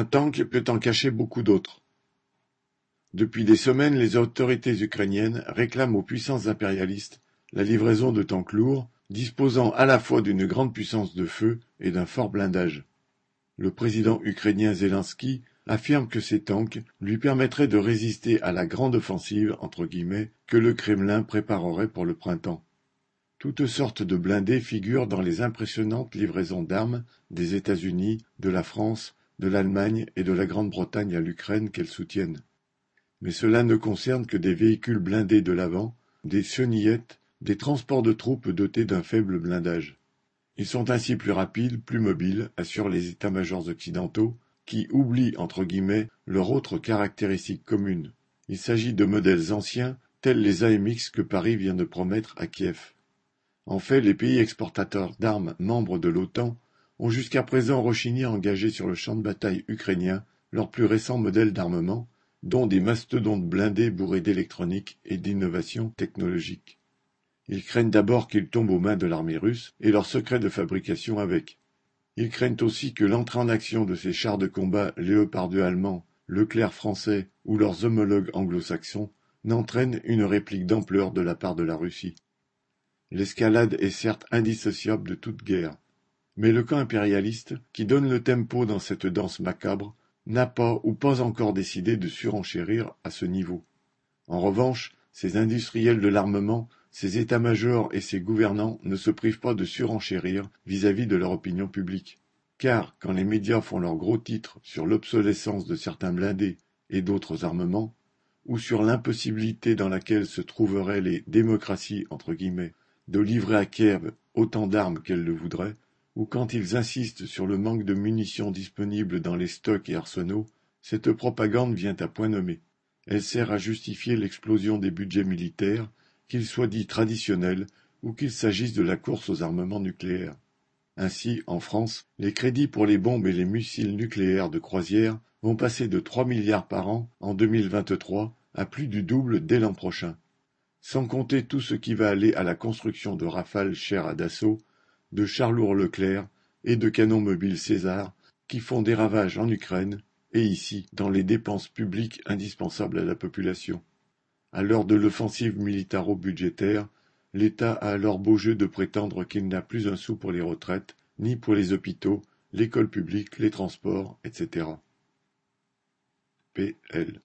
Un tank peut en cacher beaucoup d'autres. Depuis des semaines, les autorités ukrainiennes réclament aux puissances impérialistes la livraison de tanks lourds, disposant à la fois d'une grande puissance de feu et d'un fort blindage. Le président ukrainien Zelensky affirme que ces tanks lui permettraient de résister à la grande offensive entre guillemets que le Kremlin préparerait pour le printemps. Toutes sortes de blindés figurent dans les impressionnantes livraisons d'armes des États-Unis, de la France, de l'Allemagne et de la Grande-Bretagne à l'Ukraine qu'elles soutiennent. Mais cela ne concerne que des véhicules blindés de l'avant, des chenillettes, des transports de troupes dotés d'un faible blindage. Ils sont ainsi plus rapides, plus mobiles, assurent les états-majors occidentaux, qui oublient entre guillemets leur autre caractéristique commune. Il s'agit de modèles anciens, tels les AMX que Paris vient de promettre à Kiev. En fait, les pays exportateurs d'armes membres de l'OTAN ont jusqu'à présent rechigné à engager sur le champ de bataille ukrainien leurs plus récents modèles d'armement, dont des mastodontes blindés bourrés d'électronique et d'innovations technologiques. Ils craignent d'abord qu'ils tombent aux mains de l'armée russe et leurs secrets de fabrication avec. Ils craignent aussi que l'entrée en action de ces chars de combat Léopard 2 allemands, Leclerc français ou leurs homologues anglo-saxons n'entraîne une réplique d'ampleur de la part de la Russie. L'escalade est certes indissociable de toute guerre, mais le camp impérialiste, qui donne le tempo dans cette danse macabre, n'a pas ou pas encore décidé de surenchérir à ce niveau. En revanche, ces industriels de l'armement ces états-majors et ces gouvernants ne se privent pas de surenchérir vis-à-vis de leur opinion publique. Car, quand les médias font leurs gros titres sur l'obsolescence de certains blindés et d'autres armements, ou sur l'impossibilité dans laquelle se trouveraient les démocraties entre guillemets de livrer à Kiev autant d'armes qu'elles le voudraient, ou quand ils insistent sur le manque de munitions disponibles dans les stocks et arsenaux, cette propagande vient à point nommé. Elle sert à justifier l'explosion des budgets militaires qu'il soit dit traditionnel ou qu'il s'agisse de la course aux armements nucléaires. Ainsi, en France, les crédits pour les bombes et les missiles nucléaires de croisière vont passer de 3 milliards par an en 2023 à plus du double dès l'an prochain. Sans compter tout ce qui va aller à la construction de rafales chères à Dassault, de Charlour Leclerc et de canons mobiles César qui font des ravages en Ukraine et ici dans les dépenses publiques indispensables à la population. À l'heure de l'offensive militaro-budgétaire, l'État a alors beau jeu de prétendre qu'il n'a plus un sou pour les retraites, ni pour les hôpitaux, l'école publique, les transports, etc. P.L.